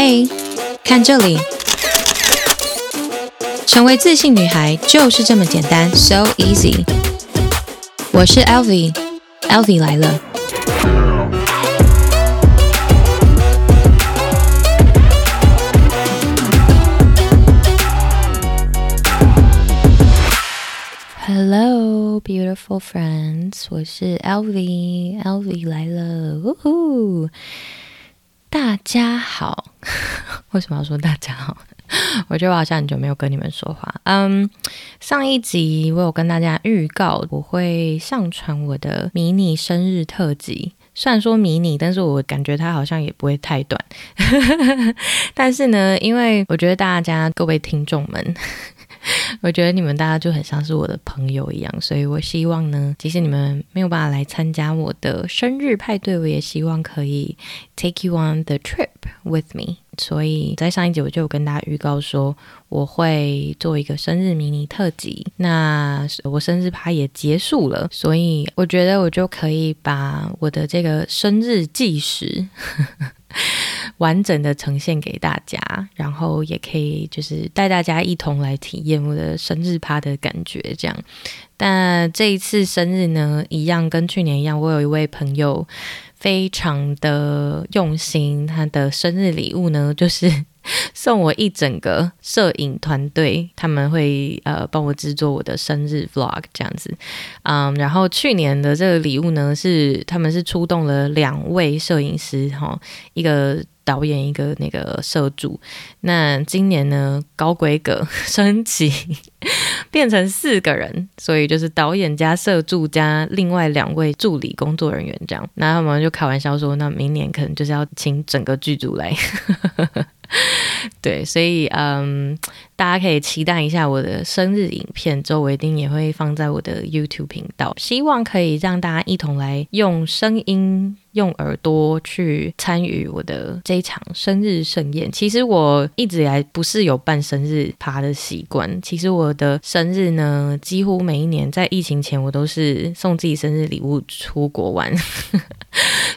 嘿，看这里，成为自信女孩就是这么简单，so easy。我是 Elvie，Elvie 来了。Hello, beautiful friends，我是 Elvie，Elvie 来了，呜呼！ 大家好，为什么要说大家好？我觉得我好像很久没有跟你们说话。嗯，上一集我有跟大家预告我会上传我的迷你生日特辑，虽然说迷你，但是我感觉它好像也不会太短。但是呢，因为我觉得大家各位听众们。我觉得你们大家就很像是我的朋友一样，所以我希望呢，即使你们没有办法来参加我的生日派对，我也希望可以 take you on the trip with me。所以在上一集我就有跟大家预告说，我会做一个生日迷你特辑。那我生日趴也结束了，所以我觉得我就可以把我的这个生日计时。完整的呈现给大家，然后也可以就是带大家一同来体验我的生日趴的感觉，这样。但这一次生日呢，一样跟去年一样，我有一位朋友非常的用心，他的生日礼物呢，就是送我一整个摄影团队，他们会呃帮我制作我的生日 vlog 这样子。嗯，然后去年的这个礼物呢，是他们是出动了两位摄影师哈，一个。导演一个那个社助，那今年呢，高规格 升级变成四个人，所以就是导演加社助加另外两位助理工作人员这样。那他们就开玩笑说，那明年可能就是要请整个剧组来。对，所以嗯，大家可以期待一下我的生日影片，之后我一定也会放在我的 YouTube 频道，希望可以让大家一同来用声音、用耳朵去参与我的这场生日盛宴。其实我一直以来不是有办生日趴的习惯，其实我的生日呢，几乎每一年在疫情前，我都是送自己生日礼物出国玩。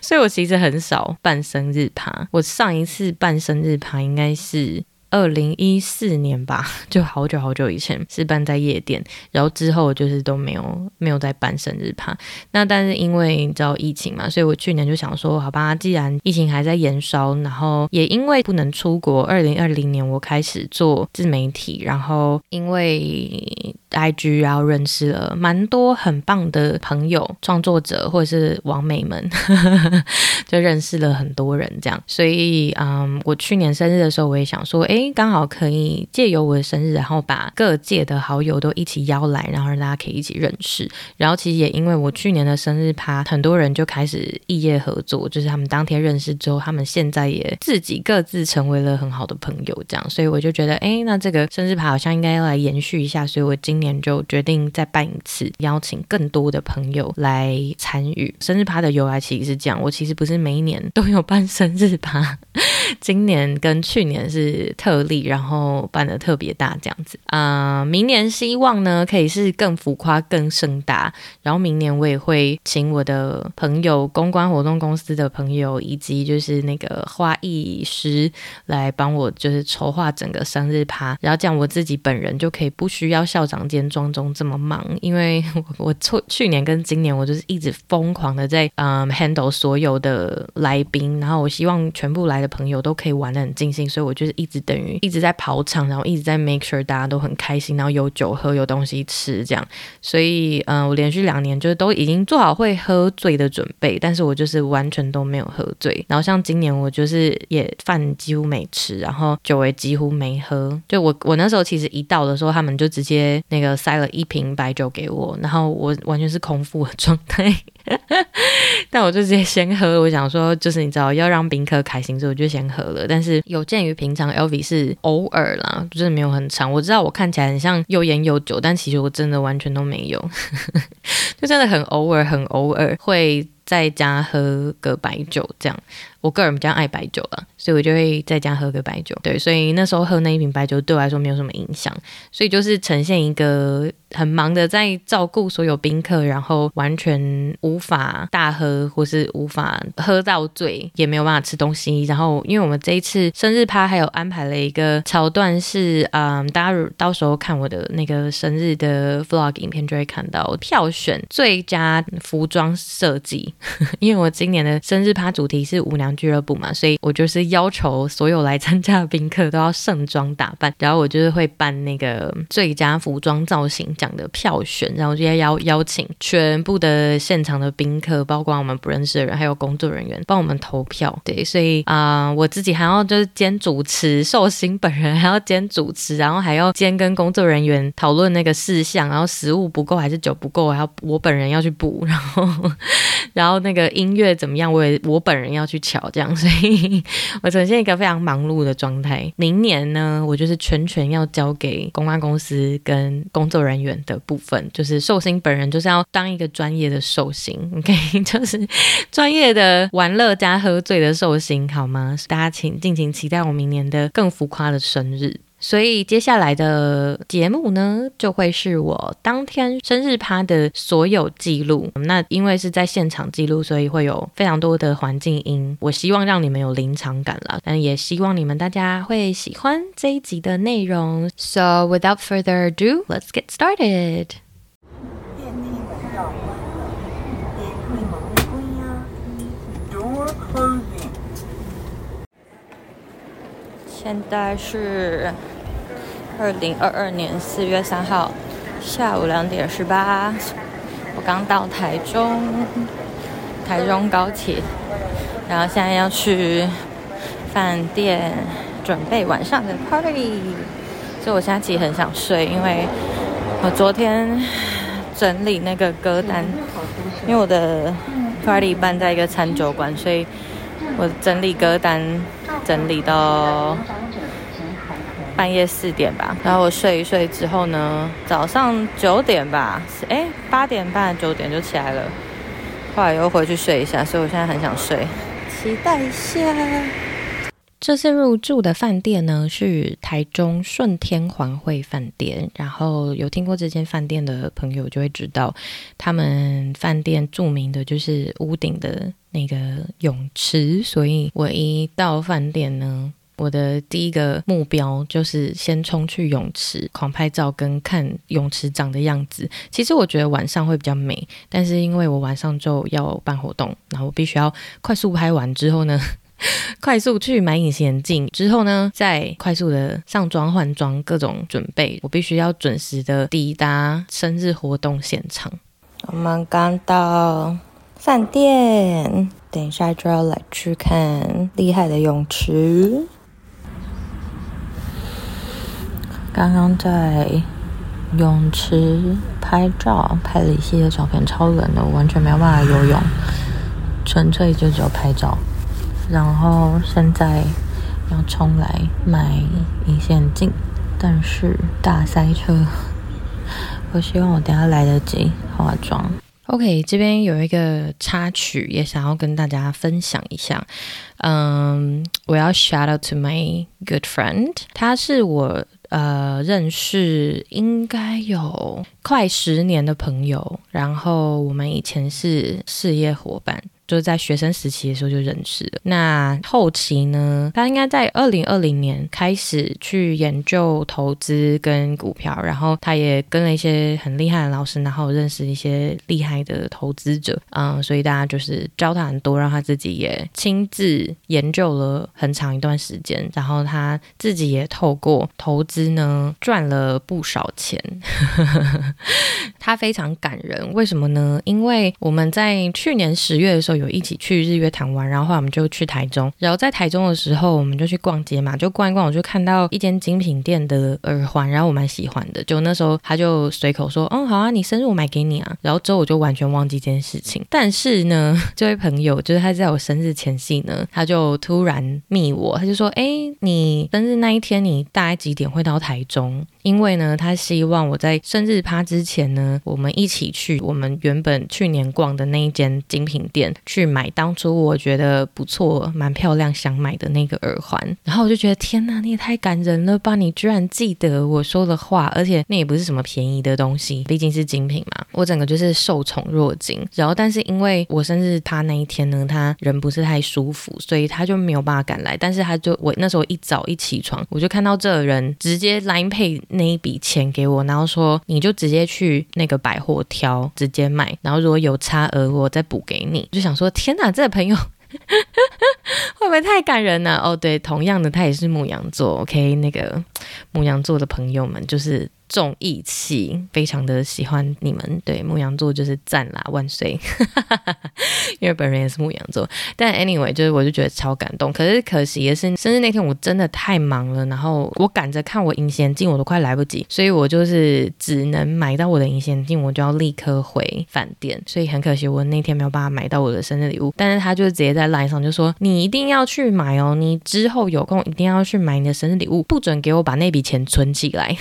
所以我其实很少办生日趴。我上一次办生日趴应该是二零一四年吧，就好久好久以前是办在夜店，然后之后就是都没有没有再办生日趴。那但是因为你知道疫情嘛，所以我去年就想说，好吧，既然疫情还在延烧，然后也因为不能出国，二零二零年我开始做自媒体，然后因为 IG 然后认识了蛮多很棒的朋友、创作者或者是网美们，就认识了很多人这样。所以嗯，我去年生日的时候，我也想说，哎。刚好可以借由我的生日，然后把各界的好友都一起邀来，然后让大家可以一起认识。然后其实也因为我去年的生日趴，很多人就开始异业合作，就是他们当天认识之后，他们现在也自己各自成为了很好的朋友，这样。所以我就觉得，哎，那这个生日趴好像应该要来延续一下，所以我今年就决定再办一次，邀请更多的朋友来参与。生日趴的由来其实是这样，我其实不是每一年都有办生日趴，今年跟去年是特。例，然后办得特别大，这样子啊、呃。明年希望呢，可以是更浮夸、更盛大。然后明年我也会请我的朋友、公关活动公司的朋友，以及就是那个花艺师来帮我，就是筹划整个生日趴。然后这样我自己本人就可以不需要校长兼庄中这么忙，因为我 我去去年跟今年我就是一直疯狂的在嗯 handle 所有的来宾，然后我希望全部来的朋友酒都可以玩得很尽兴，所以我就是一直等于。一直在跑场，然后一直在 make sure 大家都很开心，然后有酒喝，有东西吃，这样。所以，嗯、我连续两年就是都已经做好会喝醉的准备，但是我就是完全都没有喝醉。然后像今年我就是也饭几乎没吃，然后酒也几乎没喝。就我我那时候其实一到的时候，他们就直接那个塞了一瓶白酒给我，然后我完全是空腹的状态。但我就直接先喝，我想说，就是你知道要让宾客开心，所以我就先喝了。但是有鉴于平常 LV 是偶尔啦，就是没有很长。我知道我看起来很像又烟又酒，但其实我真的完全都没有，就真的很偶尔，很偶尔会。在家喝个白酒这样。我个人比较爱白酒了，所以我就会在家喝个白酒。对，所以那时候喝那一瓶白酒对我来说没有什么影响，所以就是呈现一个很忙的在照顾所有宾客，然后完全无法大喝或是无法喝到醉，也没有办法吃东西。然后因为我们这一次生日趴还有安排了一个桥段是，嗯，大家到时候看我的那个生日的 vlog 影片就会看到票选最佳服装设计，因为我今年的生日趴主题是舞娘俱乐部嘛，所以我就是要求所有来参加的宾客都要盛装打扮，然后我就是会办那个最佳服装造型奖的票选，然后就要邀邀请全部的现场的宾客，包括我们不认识的人，还有工作人员帮我们投票。对，所以啊、我自己还要就是兼主持，寿星本人还要兼主持，然后还要兼跟工作人员讨论那个事项，然后食物不够还是酒不够，还要我本人要去补，然后 然后然后那个音乐怎么样，我也我本人要去瞧。这样，所以我呈现一个非常忙碌的状态。明年呢，我就是全权要交给公关公司跟工作人员的部分，就是寿星本人就是要当一个专业的寿星，OK，就是专业的玩乐加喝醉的寿星，好吗？大家请尽情期待我明年的更浮夸的生日。所以接下来的节目呢，就会是我当天生日趴的所有记录。那因为是在现场记录，所以会有非常多的环境音。我希望让你们有临场感啦，但也希望你们大家会喜欢这一集的内容。So without further ado, let's get started. 现在是。二零二二年四月三号下午两点十八，我刚到台中，台中高铁，然后现在要去饭店准备晚上的 party，所以我现在其实很想睡，因为我昨天整理那个歌单，因为我的 party 办在一个餐酒馆，所以我整理歌单整理到。半夜四点吧，然后我睡一睡之后呢，早上九点吧，哎，八点半九点就起来了，后来又回去睡一下，所以我现在很想睡，期待一下。这次入住的饭店呢是台中顺天环汇饭店，然后有听过这间饭店的朋友就会知道，他们饭店著名的就是屋顶的那个泳池，所以我一到饭店呢。我的第一个目标就是先冲去泳池狂拍照跟看泳池长的样子。其实我觉得晚上会比较美，但是因为我晚上就要办活动，然后我必须要快速拍完之后呢，快速去买隐形眼镜，之后呢再快速的上妆换装各种准备。我必须要准时的抵达生日活动现场。我们刚到饭店，等一下就要来去看厉害的泳池。刚刚在泳池拍照，拍了一系列照片，超冷的，我完全没有办法游泳，纯粹就只有拍照。然后现在要冲来买隐形眼镜，但是大塞车，我希望我等下来得及化妆。OK，这边有一个插曲，也想要跟大家分享一下。嗯，我要 shout out to my good friend，他是我。呃，认识应该有快十年的朋友，然后我们以前是事业伙伴。就是在学生时期的时候就认识了。那后期呢，他应该在二零二零年开始去研究投资跟股票，然后他也跟了一些很厉害的老师，然后认识一些厉害的投资者。嗯，所以大家就是教他很多，让他自己也亲自研究了很长一段时间，然后他自己也透过投资呢赚了不少钱。他非常感人，为什么呢？因为我们在去年十月的时候。有一起去日月潭玩，然后后来我们就去台中，然后在台中的时候，我们就去逛街嘛，就逛一逛，我就看到一间精品店的耳环，然后我蛮喜欢的，就那时候他就随口说，嗯，好啊，你生日我买给你啊，然后之后我就完全忘记这件事情。但是呢，这位朋友就是他在我生日前夕呢，他就突然密我，他就说，哎，你生日那一天你大概几点会到台中？因为呢，他希望我在生日趴之前呢，我们一起去我们原本去年逛的那一间精品店去买当初我觉得不错、蛮漂亮想买的那个耳环。然后我就觉得天哪，你也太感人了吧！你居然记得我说的话，而且那也不是什么便宜的东西，毕竟是精品嘛。我整个就是受宠若惊。然后，但是因为我生日他那一天呢，他人不是太舒服，所以他就没有办法赶来。但是他就我那时候一早一起床，我就看到这个人直接 Line Pay。那一笔钱给我，然后说你就直接去那个百货挑，直接买，然后如果有差额我再补给你。就想说天哪，这个朋友 会不会太感人了？哦，对，同样的他也是牧羊座，OK，那个牧羊座的朋友们就是。重义气，非常的喜欢你们。对，牧羊座就是赞啦，万岁！因为本人也是牧羊座，但 anyway，就是我就觉得超感动。可是可惜的是，生日那天我真的太忙了，然后我赶着看我隐形眼镜，我都快来不及，所以我就是只能买到我的隐形眼镜，我就要立刻回饭店。所以很可惜，我那天没有办法买到我的生日礼物。但是他就直接在 line 上就说：“你一定要去买哦，你之后有空一定要去买你的生日礼物，不准给我把把那笔钱存起来。”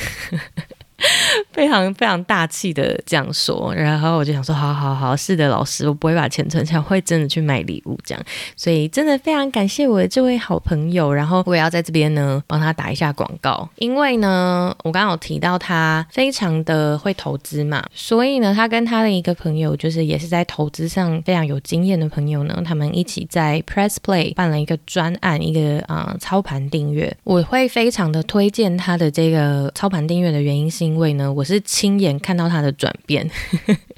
非常非常大气的这样说，然后我就想说，好好好，是的，老师，我不会把钱存起来，会真的去买礼物这样。所以真的非常感谢我的这位好朋友，然后我也要在这边呢帮他打一下广告，因为呢，我刚刚有提到他非常的会投资嘛，所以呢，他跟他的一个朋友，就是也是在投资上非常有经验的朋友呢，他们一起在 Press Play 办了一个专案，一个啊、操盘订阅，我会非常的推荐他的这个操盘订阅的原因是因为呢，我是亲眼看到他的转变。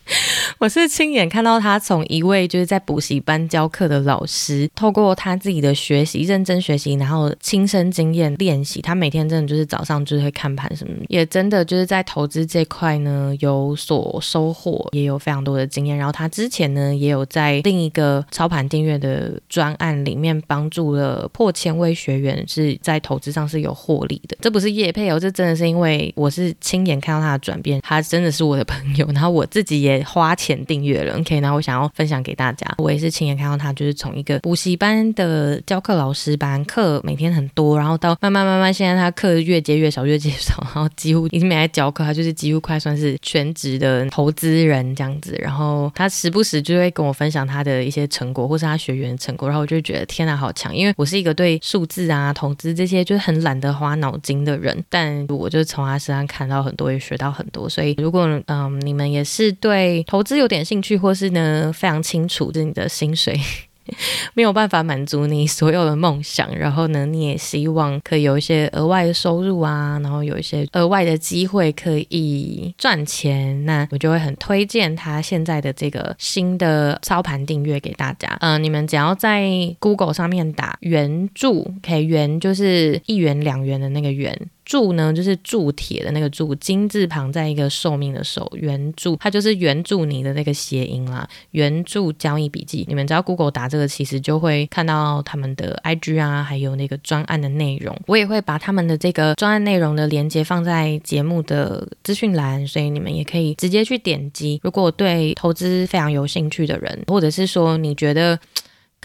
我是亲眼看到他从一位就是在补习班教课的老师，透过他自己的学习、认真学习，然后亲身经验练习，他每天真的就是早上就是会看盘什么，也真的就是在投资这块呢有所收获，也有非常多的经验。然后他之前呢也有在另一个操盘订阅的专案里面帮助了破千位学员，是在投资上是有获利的。这不是叶配哦，这真的是因为我是亲眼看到他的转变，他真的是我的朋友，然后我自己也。花钱订阅了，OK，那我想要分享给大家。我也是亲眼看到他，就是从一个补习班的教课老师班，课每天很多，然后到慢慢慢慢，现在他课越接越少，越接越少，然后几乎已经没来教课，他就是几乎快算是全职的投资人这样子。然后他时不时就会跟我分享他的一些成果，或是他学员的成果，然后我就觉得天哪，好强！因为我是一个对数字啊、投资这些就是很懒得花脑筋的人，但我就从他身上看到很多，也学到很多。所以如果嗯你们也是对对投资有点兴趣，或是呢非常清楚，就是你的薪水 没有办法满足你所有的梦想，然后呢你也希望可以有一些额外的收入啊，然后有一些额外的机会可以赚钱，那我就会很推荐他现在的这个新的操盘订阅给大家。嗯、你们只要在 Google 上面打元铸，可以圆就是一元两元的那个圆。铸呢，就是铸铁的那个铸，金字旁在一个寿命的寿，元铸，它就是援助你的那个谐音啦。元铸交易笔记，你们只要 Google 打这个，其实就会看到他们的 IG 啊，还有那个专案的内容。我也会把他们的这个专案内容的连接放在节目的资讯栏，所以你们也可以直接去点击。如果对投资非常有兴趣的人，或者是说你觉得。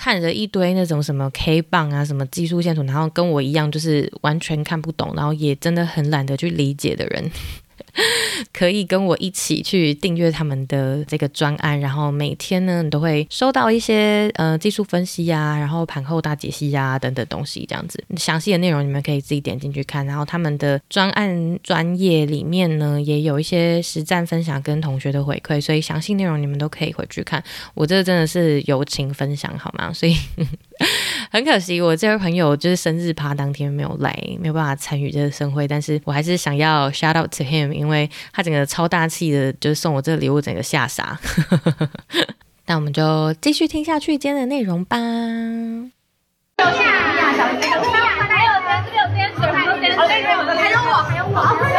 看着一堆那种什么 K 棒啊，什么技术线图，然后跟我一样就是完全看不懂，然后也真的很懒得去理解的人。可以跟我一起去订阅他们的这个专案，然后每天呢，你都会收到一些呃技术分析呀、然后盘后大解析呀、等等东西，这样子详细的内容你们可以自己点进去看。然后他们的专案专业里面呢，也有一些实战分享跟同学的回馈，所以详细内容你们都可以回去看。我这真的是友情分享好吗？所以。很可惜，我这位朋友就是生日趴当天没有来，没有办法参与这个盛会。但是我还是想要 shout out to him，因为他整个超大气的，就是送我这个礼物，整个吓傻。那我们就继续听下去今天的内容吧。还有我，还有我。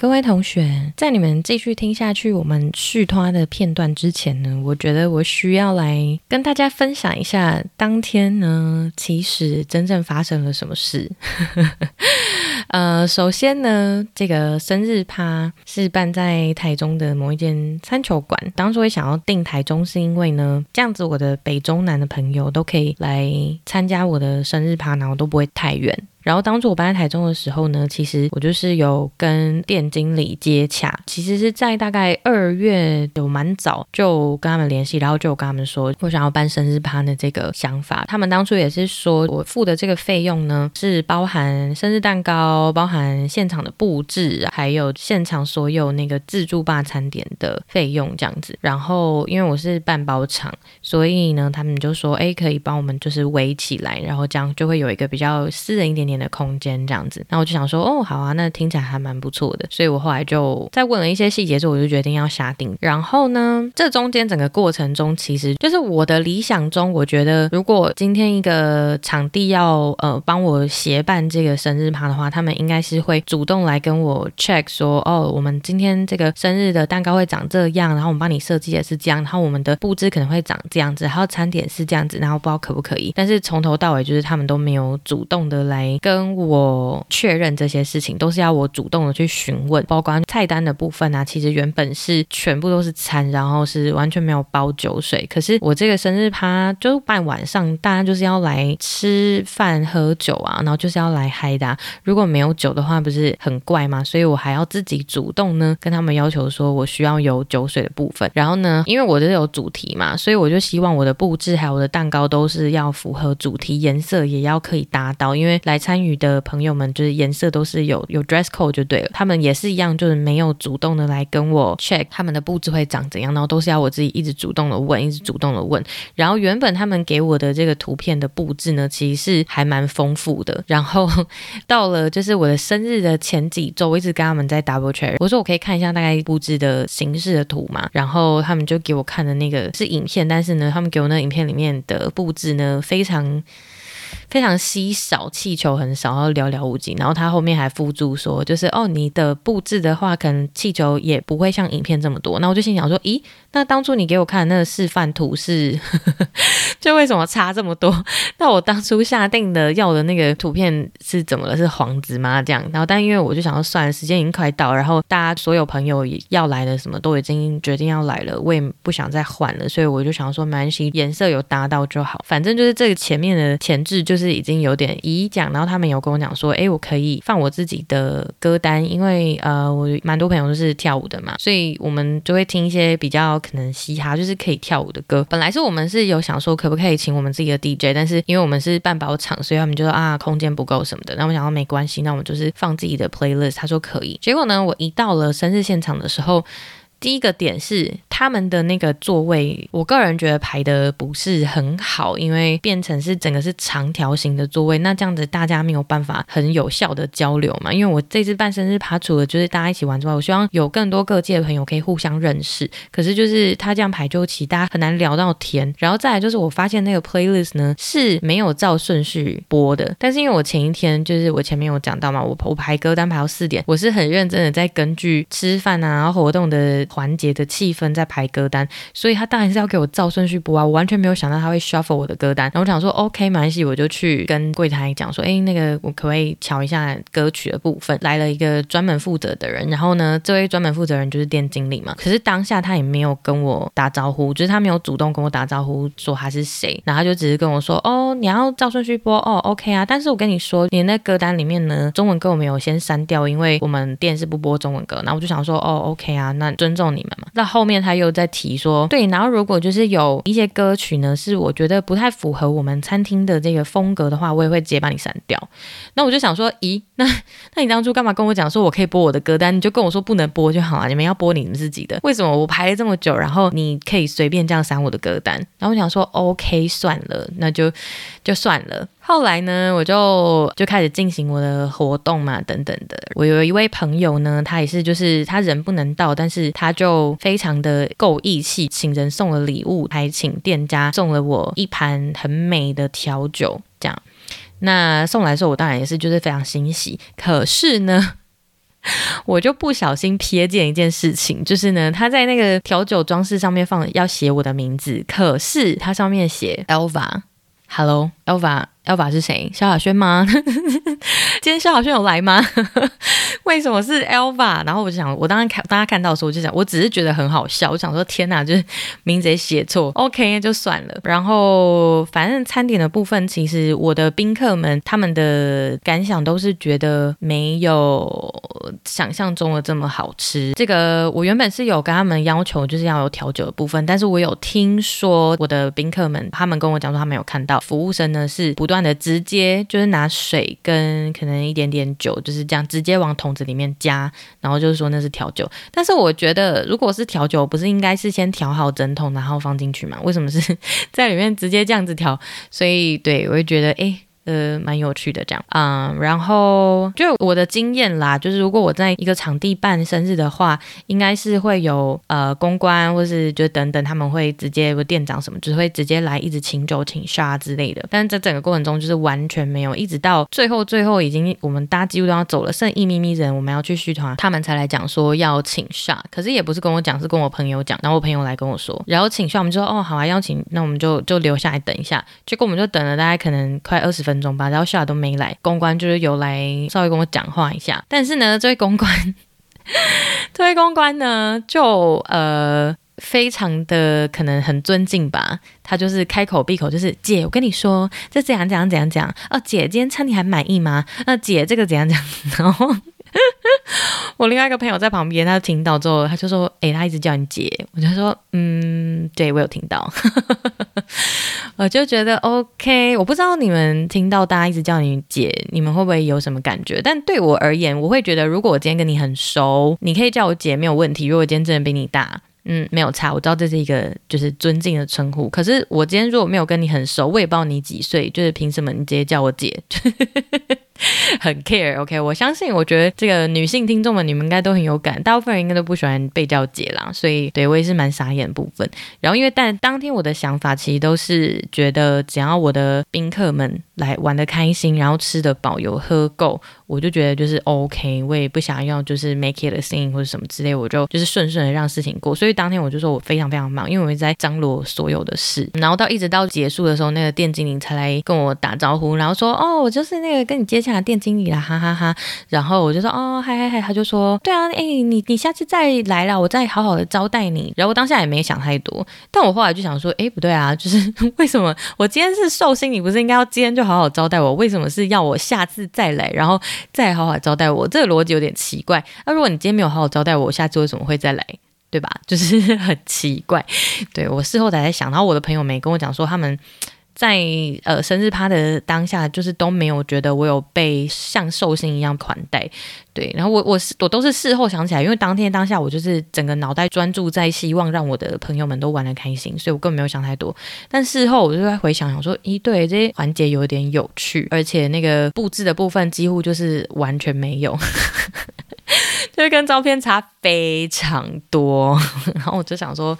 各位同学，在你们继续听下去我们续拖的片段之前呢，我觉得我需要来跟大家分享一下，当天呢，其实真正发生了什么事。呃，首先呢，这个生日趴是办在台中的某一间餐球馆。当初会想要订台中，是因为呢，这样子我的北中南的朋友都可以来参加我的生日趴，然后都不会太远。然后当初我搬在台中的时候呢，其实我就是有跟店经理接洽，其实是在大概二月有蛮早就跟他们联系，然后就有跟他们说我想要办生日趴的这个想法。他们当初也是说我付的这个费用呢，是包含生日蛋糕、包含现场的布置，还有现场所有那个自助吧餐点的费用这样子。然后因为我是半包场，所以呢，他们就说哎，可以帮我们就是围起来，然后这样就会有一个比较私人一点的空间这样子，那我就想说，哦，好啊，那听起来还蛮不错的，所以我后来就再问了一些细节之后，我就决定要下定。然后呢，这中间整个过程中，其实就是我的理想中，我觉得如果今天一个场地要呃帮我协办这个生日趴的话，他们应该是会主动来跟我 check 说，哦，我们今天这个生日的蛋糕会长这样，然后我们帮你设计也是这样，然后我们的布置可能会长这样子，然后餐点是这样子，然后不知道可不可以，但是从头到尾就是他们都没有主动的来。跟我确认这些事情，都是要我主动的去询问，包括菜单的部分啊，其实原本是全部都是餐，然后是完全没有包酒水。可是我这个生日趴就办晚上，大家就是要来吃饭喝酒啊，然后就是要来嗨的。如果没有酒的话，不是很怪吗？所以我还要自己主动呢，跟他们要求说我需要有酒水的部分。然后呢，因为我这有主题嘛，所以我就希望我的布置还有我的蛋糕都是要符合主题，颜色也要可以达到，因为来参参与的朋友们就是颜色都是有有 dress code 就对了，他们也是一样，就是没有主动的来跟我 check 他们的布置会长怎样，然后都是要我自己一直主动的问，一直主动的问。然后原本他们给我的这个图片的布置呢，其实是还蛮丰富的。然后 到了就是我的生日的前几周，我一直跟他们在 double check，我说我可以看一下大概布置的形式的图嘛，然后他们就给我看的那个是影片，但是呢，他们给我那个影片里面的布置呢，非常。非常稀少，气球很少，然后寥寥无几。然后他后面还附注说，就是哦，你的布置的话，可能气球也不会像影片这么多。那我就心想说，咦，那当初你给我看的那个示范图是，就为什么差这么多？那我当初下定的要的那个图片是怎么了？是黄子吗？这样。然后，但因为我就想说，算，时间已经快到，然后大家所有朋友要来的什么都已经决定要来了，我也不想再换了，所以我就想说，没关系，颜色有达到就好，反正就是这个前面的前置就是。是已经有点已讲，然后他们有跟我讲说，哎，我可以放我自己的歌单，因为呃，我蛮多朋友都是跳舞的嘛，所以我们就会听一些比较可能嘻哈，就是可以跳舞的歌。本来是我们是有想说，可不可以请我们自己的 DJ，但是因为我们是半包场，所以他们就说啊，空间不够什么的。那我想说没关系，那我们就是放自己的 playlist。他说可以。结果呢，我一到了生日现场的时候。第一个点是他们的那个座位，我个人觉得排的不是很好，因为变成是整个是长条形的座位，那这样子大家没有办法很有效的交流嘛。因为我这次办生日趴，除了就是大家一起玩之外，我希望有更多各界的朋友可以互相认识。可是就是他这样排就其大家很难聊到天。然后再来就是我发现那个 playlist 呢是没有照顺序播的，但是因为我前一天就是我前面有讲到嘛，我我排歌单排到四点，我是很认真的在根据吃饭啊然后活动的。环节的气氛在排歌单，所以他当然是要给我照顺序播啊！我完全没有想到他会 shuffle 我的歌单，然后我想说 OK 没关系，我就去跟柜台讲说，哎，那个我可不可以瞧一下歌曲的部分？来了一个专门负责的人，然后呢，这位专门负责人就是店经理嘛。可是当下他也没有跟我打招呼，就是他没有主动跟我打招呼说他是谁，然后他就只是跟我说，哦，你要照顺序播哦，OK 啊。但是我跟你说，你那歌单里面呢，中文歌我没有先删掉，因为我们店是不播中文歌。然后我就想说，哦，OK 啊，那尊重。送你们嘛？那后面他又在提说，对，然后如果就是有一些歌曲呢，是我觉得不太符合我们餐厅的这个风格的话，我也会直接把你删掉。那我就想说，咦，那那你当初干嘛跟我讲说我可以播我的歌单？你就跟我说不能播就好了，你们要播你们自己的。为什么我排了这么久，然后你可以随便这样删我的歌单？然后我想说，OK，算了，那就就算了。后来呢，我就就开始进行我的活动嘛，等等的。我有一位朋友呢，他也是，就是他人不能到，但是他就非常的够义气，请人送了礼物，还请店家送了我一盘很美的调酒，这样。那送来的时候，我当然也是就是非常欣喜。可是呢，我就不小心瞥见一件事情，就是呢，他在那个调酒装饰上面放要写我的名字，可是它上面写 Elva。ELVA 是谁？萧亚轩吗？今天萧亚轩有来吗？为什么是 Elva？然后我就想，我当时看大家看到的时候，我就想，我只是觉得很好笑。我想说，天哪，就是名字写错，OK 就算了。然后反正餐点的部分，其实我的宾客们他们的感想都是觉得没有想象中的这么好吃。这个我原本是有跟他们要求，就是要有调酒的部分，但是我有听说我的宾客们，他们跟我讲说，他们有看到服务生呢是不断的直接就是拿水跟可能一点点酒，就是这样直接往桶子里面加，然后就是说那是调酒。但是我觉得，如果是调酒，不是应该是先调好整桶然后放进去吗？为什么是 在里面直接这样子调？所以对我就觉得，哎。呃，蛮有趣的这样、嗯，然后就我的经验啦，就是如果我在一个场地办生日的话，应该是会有呃公关或是就等等，他们会直接店长什么，就是会直接来一直请酒请 shot 之类的。但是在整个过程中就是完全没有，一直到最后最后已经我们大家几乎都要走了，剩一咪咪人我们要去续团，他们才来讲说要请 shot，可是也不是跟我讲，是跟我朋友讲，然后我朋友来跟我说，然后请下我们就说哦好啊，邀请，那我们就就留下来等一下，结果我们就等了大概可能快二十分钟。分钟吧，然后下都没来，公关就是有来稍微跟我讲话一下，但是呢，这位公关，这位公关呢，就呃非常的可能很尊敬吧，他就是开口闭口就是姐，我跟你说这怎样怎样怎样讲哦，姐今天餐厅还满意吗？那、姐这个怎样讲？然后。我另外一个朋友在旁边，他听到之后，他就说：“诶、欸，他一直叫你姐。”我就说：“嗯，对，我有听到。”我就觉得 OK。我不知道你们听到大家一直叫你姐，你们会不会有什么感觉？但对我而言，我会觉得，如果我今天跟你很熟，你可以叫我姐没有问题。如果我今天真的比你大，嗯，没有差。我知道这是一个就是尊敬的称呼。可是我今天如果没有跟你很熟，我也不知道你几岁，就是凭什么你直接叫我姐？很 care，OK，、我相信，我觉得这个女性听众们，你们应该都很有感，大部分人应该都不喜欢被叫姐啦，所以对我也是蛮傻眼的部分。然后因为但当天我的想法其实都是觉得，只要我的宾客们来玩得开心，然后吃得饱，有喝够，我就觉得就是 OK，我也不想要就是 make it a thing 或者什么之类，我就就是顺顺的让事情过。所以当天我就说我非常非常忙，因为我一直在张罗所有的事，然后到一直到结束的时候，那个店经理才来跟我打招呼，然后说哦，我就是那个跟你接洽店经理啦，哈哈哈，然后我就说哦，嗨嗨嗨，他就说对啊，哎，你你下次再来了，我再好好的招待你。然后我当下也没想太多，但我后来就想说，哎，不对啊，就是为什么我今天是寿星，你不是应该要今天就好好招待我？为什么是要我下次再来，然后再好好招待我？这个逻辑有点奇怪。那如果你今天没有好好招待我，我下次为什么会再来？对吧？就是很奇怪。对，我事后才在想，然后我的朋友没跟我讲说他们。在呃生日趴的当下，就是都没有觉得我有被像寿星一样款待，对。然后我我是我都是事后想起来，因为当天当下我就是整个脑袋专注在希望让我的朋友们都玩得开心，所以我根本没有想太多。但事后我就在回想，想说，咦，对，这些环节有点有趣，而且那个布置的部分几乎就是完全没有，就是跟照片差非常多。然后我就想说。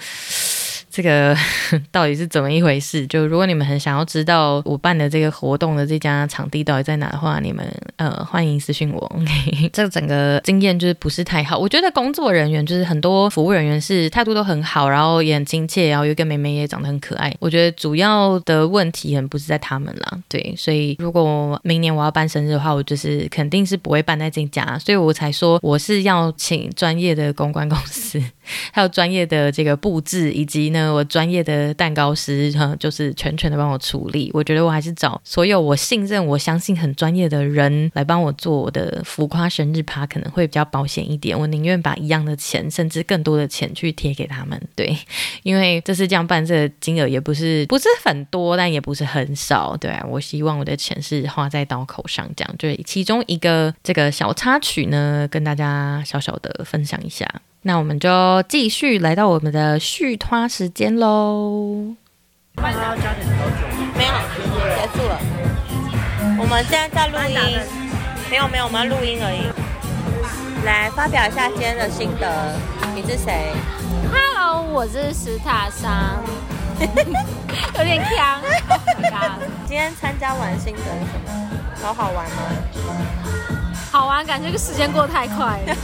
这个 到底是怎么一回事？就如果你们很想要知道我办的这个活动的这家场地到底在哪的话，你们呃欢迎私信我。OK，这整个经验就是不是太好。我觉得工作人员就是很多服务人员是态度都很好，然后也很亲切，然后有一个妹妹也长得很可爱。我觉得主要的问题很不是在他们啦，对。所以如果明年我要办生日的话，我就是肯定是不会办在这家，所以我才说我是要请专业的公关公司，还有专业的这个布置以及呢。我专业的蛋糕师哈，就是全权的帮我处理。我觉得我还是找所有我信任、我相信很专业的人来帮我做我的浮夸生日趴，可能会比较保险一点。我宁愿把一样的钱，甚至更多的钱去贴给他们。对，因为这是这样办，这个金额也不是不是很多，但也不是很少。对，我希望我的钱是花在刀口上，这样就是其中一个这个小插曲呢，跟大家小小的分享一下。那我们就继续来到我们的续拖时间喽。没有，结束了。我们现在在录音，没有没有，我们要录音而已。来发表一下今天的心得，你是谁？Hello，我是史塔桑，有点锵。今天参加完心得什么？好好玩吗？好玩，感觉这个时间过得太快了。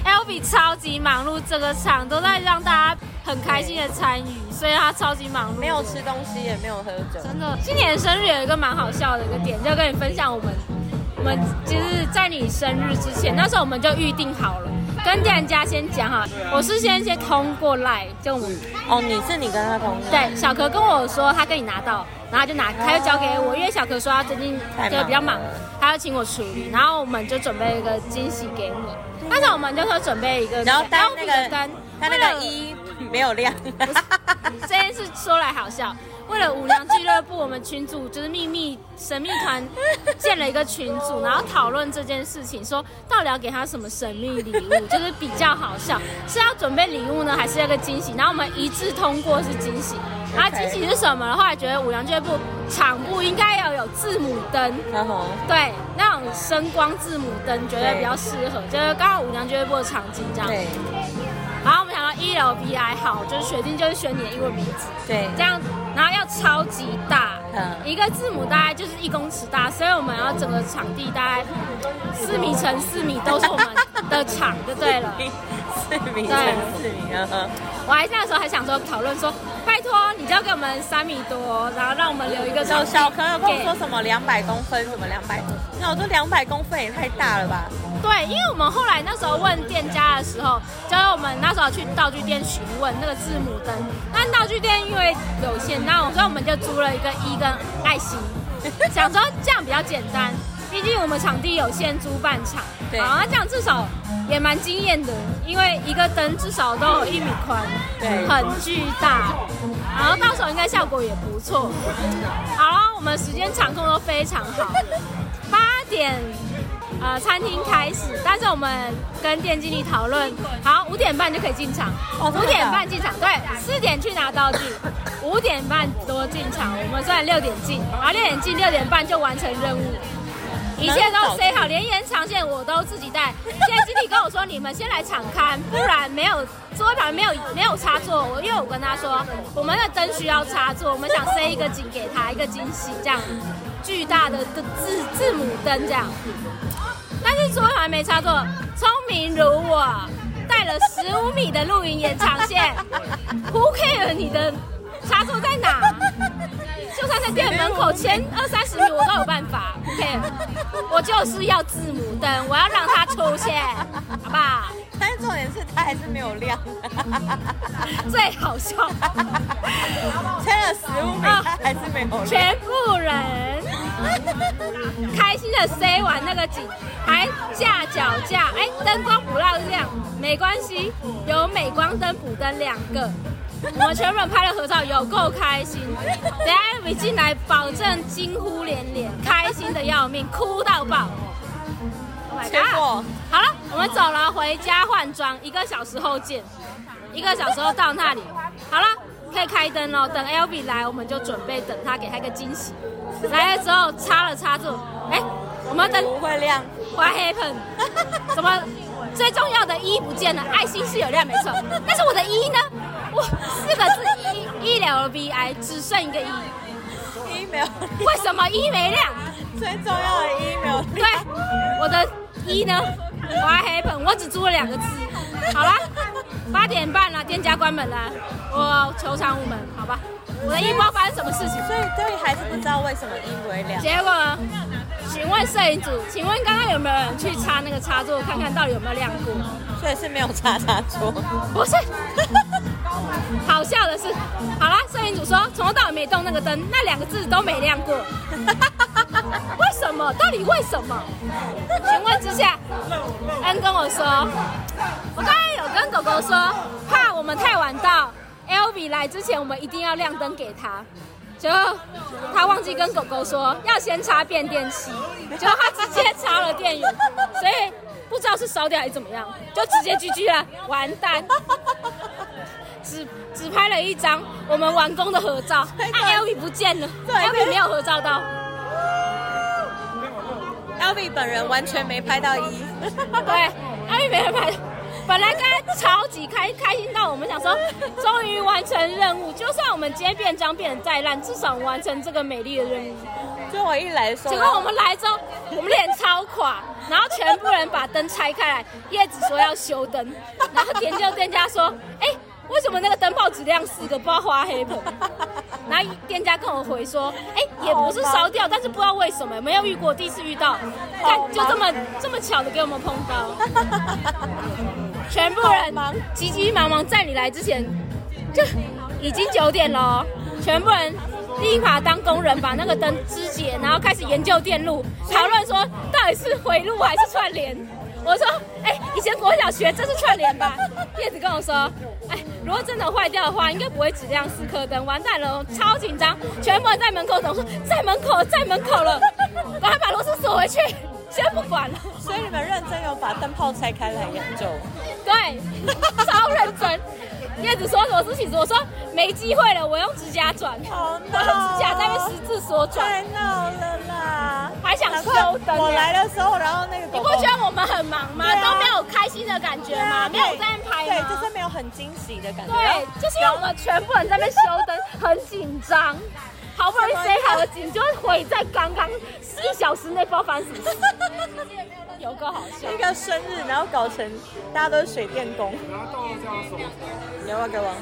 超级忙碌，整个场都在让大家很开心的参与，所以他超级忙碌，没有吃东西，也没有喝酒。真的，今年生日有一个蛮好笑的一个点，就跟你分享我们，我们其实在你生日之前，那时候我们就预定好了，跟店家先讲哈，我是先先通过 Line，就哦，你是你跟他通过，对，小可跟我说他跟你拿到。然后就拿，他就交给我，因为小可说他最近就比较忙，他要请我处理。然后我们就准备一个惊喜给你。但是我们就说准备一个，然后单那个灯，他那个一没有亮。这件事说来好笑。为了五娘俱乐部，我们群组就是秘密神秘团建了一个群组，然后讨论这件事情，说到底要给他什么神秘礼物，就是比较好笑，是要准备礼物呢，还是要个惊喜？然后我们一致通过是惊喜。然后惊喜是什么的话？后来觉得五娘俱乐部场部应该要有字母灯，对，那种声光字母灯觉得比较适合，就是刚好五娘俱乐部的场景这样。对。然后我们想到 ELBI 好，就是决定就是选你的英文名字，对，这样。然后要超级大，一个字母大概就是一公尺大，所以我们要整个场地大概四米乘四米都是我们的场就对了。四米乘四米啊！我还那时候还想说讨论说，拜托你就要给我们三米多，然后让我们留一个小小可有跟我说什么两百公分，什么两百多，那我说两百公分也太大了吧？对，因为我们后来那时候问店家的时候，就是我们那时候去道具店询问那个字母灯，但道具店因为有限，那所以我们就租了一个一跟爱心，想说这样比较简单，毕竟我们场地有限，租半场，对，好，那这样至少也蛮惊艳的，因为一个灯至少都有一米宽，对，很巨大，然后到时候应该效果也不错。好，我们时间场控都非常好，八点。呃，餐厅开始，但是我们跟店经理讨论，好，五点半就可以进场。哦，五点半进场，对，四点去拿道具，五点半多进场。我们算六点进，然后六点进，六点半就完成任务，一切都塞好，连延长线我都自己带。现在经理跟我说，你们先来场勘，不然没有桌旁没有没有插座。我因为我跟他说，我们的灯需要插座，我们想塞一个景给他，一个惊喜，这样巨大的的字字母灯这样。但是桌还没插座，聪明如我，带了十五米的露营延长线，Who care 你的插座在哪？就算在店门口前二三十米，我都有办法。OK，我就是要字母灯，我要让它出现，好不好？但是重点是它还是没有亮，最好笑，撑了十五米，它还是没有亮。全部人开心的塞完那个景，还架脚架，哎，灯光不让亮，没关系，有美光灯补灯两个。我们全部人拍了合照，有够开心。等下一进来，保证惊呼连连，开心的要命，哭到爆。结果好了，我们走了，回家换装，一个小时后见。一个小时后到那里，好了，可以开灯了。等 Elvi 来，我们就准备等他，给他一个惊喜。来了之后插了插座，哎，我们灯不会亮，What happened？怎么最重要的一不见了？爱心是有亮没错，但是我的一呢？哇，四个字医，医疗的 VI 只剩一个一，一没有。为什么一没亮？最重要的一没有亮。对，我的一呢？What happened？我只租了两个字。好了，八点半了，店家关门了，我求偿无门，好吧？我的一不知道发生什么事情，所以这里还是不知道为什么一不会亮。结果。请问摄影组，请问刚刚有没有人去插那个插座，看看到底有没有亮过？所以是没有插插座，不是。好笑的是，好啦，摄影组说从头到尾没动那个灯，那两个字都没亮过。为什么？到底为什么？询问之下，恩跟我说，我刚刚有跟狗狗说，怕我们太晚到，Elvi 来之前，我们一定要亮灯给他。就他忘记跟狗狗说要先插变电器，结果他直接插了电源，所以不知道是烧掉还是怎么样，就直接 GG 了，完蛋！只只拍了一张我们完工的合照，啊，Elvi 不见了，Elvi 没有合照到。Elvie 本人完全没拍到一，对，Elvie 没有拍。本来刚刚超级开开心到我们想说，终于完成任务，就算我们今天变装变得再烂，至少完成这个美丽的任务。就我一来的时候，结果我们来之后，我们脸超垮，然后全部人把灯拆开来，叶子说要修灯，然后点救店家说，哎、欸，为什么那个灯泡只亮四个，不知道花黑棚？然后店家跟我回说，哎、欸，也不是烧掉，但是不知道为什么，没有遇过，第一次遇到，看就这么这么巧的给我们碰到。全部人急急忙忙在你来之前，就已经九点了。全部人立马当工人，把那个灯肢解，然后开始研究电路，讨论说到底是回路还是串联。我说，哎、欸，以前国小学这是串联吧？叶子跟我说，哎、欸，如果真的坏掉的话，应该不会只亮四颗灯。完蛋了，超紧张，全部人在门口等，说在门口，在门口了，赶快把螺丝锁回去。先不管了，所以你们认真有把灯泡拆开来研究？对，超认真。叶子说什么事情？我说没机会了，我用指甲转。好闹！我用指甲在那十字锁转。太闹了啦！还想修灯？我来的时候，然后那个狗狗……你不觉得我们很忙吗？啊、都没有开心的感觉吗？没有在那拍吗？对，就是没有很惊喜的感觉。对，就是因为我们全部人在那修灯，很紧张。好不容易塞好了景，就毁在刚刚四小时内，不知道发生什么事。有个好笑，一个生日，然后搞成大家都是水电工。有啊，给我。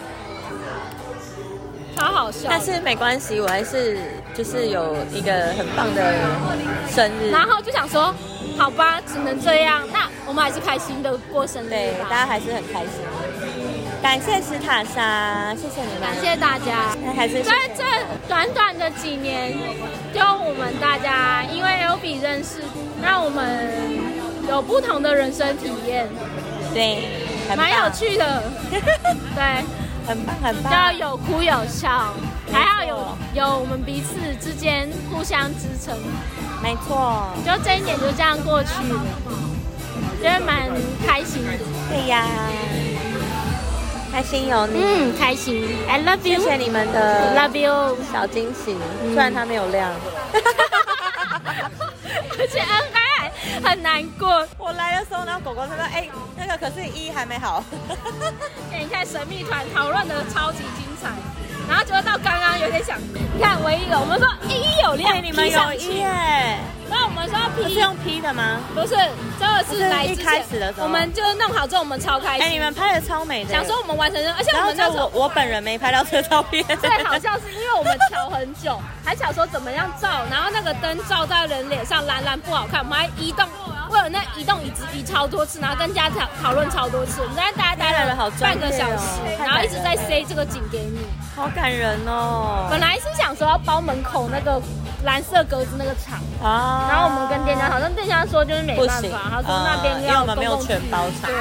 超好笑。但是没关系，我还是就是有一个很棒的生日。然后就想说，好吧，只能这样，那我们还是开心的过生日。对，大家还是很开心。感谢史塔莎，谢谢你们，感谢大家。还是在这短短的几年，就我们大家因为 Elvie 认识，让我们有不同的人生体验。对，蛮有趣的。对，很棒很棒。要有哭有笑，还要有有我们彼此之间互相支撑。没错，就这一年就这样过去了，觉得蛮开心的。对呀。开心有你，嗯，开心，I love you，谢谢你们的，love you，小惊喜，虽然它没有亮，而且很难过。我来的时候，然后狗狗说：“哎、欸，那个可是一还没好。”你看神秘团讨论的超级精彩，然后觉得到刚刚有点想，你看唯一的我们说一有亮，你们有一耶。那我们说要 P 是用 P 的吗？不是，这个是来一开始的时候，我们就弄好之后，我们超开心。哎，你们拍的超美的，想说我们完成，而且我们那时候我我本人没拍到这照片。最好笑是因为我们调很久，还想说怎么样照，然后那个灯照在人脸上蓝蓝不好看，我们还移动，为了那移动椅子移超多次，然后跟家讨讨论超多次，我们在大家待了好半个小时，然后一直在塞这个景给你，好感人哦。本来是想说要包门口那个。蓝色格子那个场啊，然后我们跟店家好像店家说就是没办法，他说那边要公共全包场，对，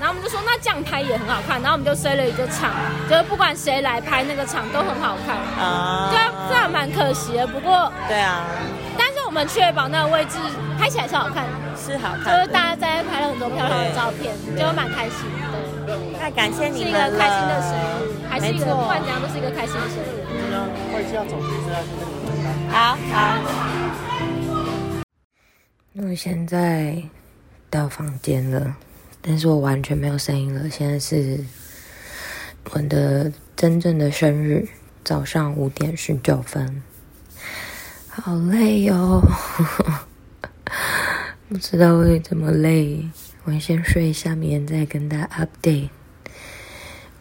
然后我们就说那这样拍也很好看，然后我们就塞了一个场，就是不管谁来拍那个场都很好看。啊，对啊，这样蛮可惜的，不过对啊，们确保那个位置拍起来是好看，是好看，就是大家在拍了很多漂亮的照片，就蛮开心的。那感谢你们，是一个开心的生日，还是一个不管怎样都是一个开心的生日。好。好，我现在到房间了，但是我完全没有声音了。现在是我的真正的生日，早上五点十九分，好累哟、哦，不知道会怎么累。我先睡一下，明天再跟大家 update。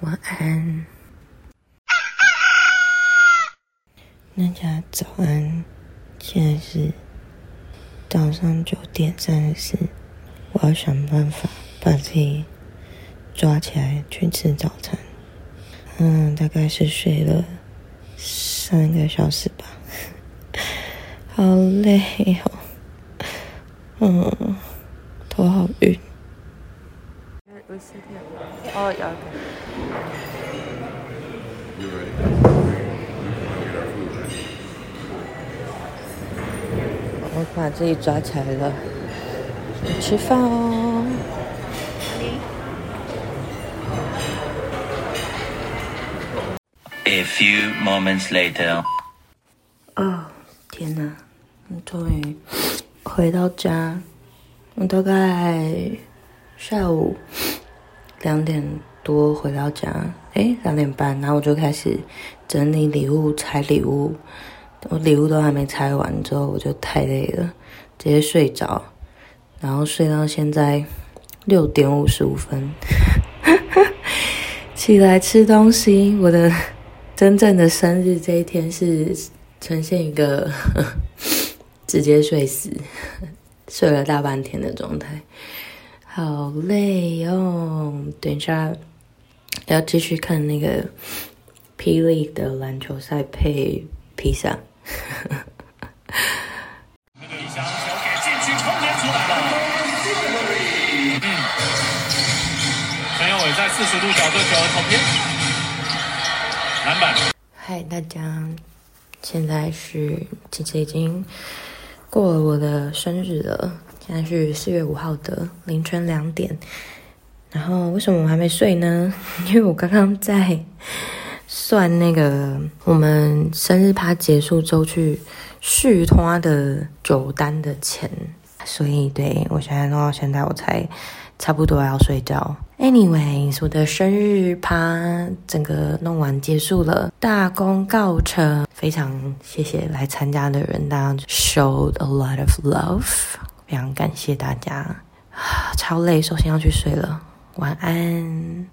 晚安。大家早安，现在是早上九点三十四，我要想办法把自己抓起来去吃早餐。嗯，大概是睡了三个小时吧，好累哦，嗯，头好晕。哦，有。我把自己抓起来了，吃饭哦。A few moments later。哦，天哪！我终于，回到家，我大概下午两点多回到家，诶，两点半，然后我就开始整理礼物、拆礼物。我礼物都还没拆完，之后我就太累了，直接睡着，然后睡到现在六点五十五分，起来吃东西。我的真正的生日这一天是呈现一个 直接睡死，睡了大半天的状态，好累哦。等一下要继续看那个霹雳的篮球赛配披萨。给在四十度角这球投偏，篮板。嗨，大家，现在是其实已经过了我的生日了，现在是四月五号的凌晨两点。然后为什么我还没睡呢？因为我刚刚在。算那个我们生日趴结束之后去续摊的酒单的钱，所以对，我现在弄到现在我才差不多要睡觉。Anyways，我的生日趴整个弄完结束了，大功告成，非常谢谢来参加的人，大家 showed a lot of love，非常感谢大家。超累，首先要去睡了，晚安。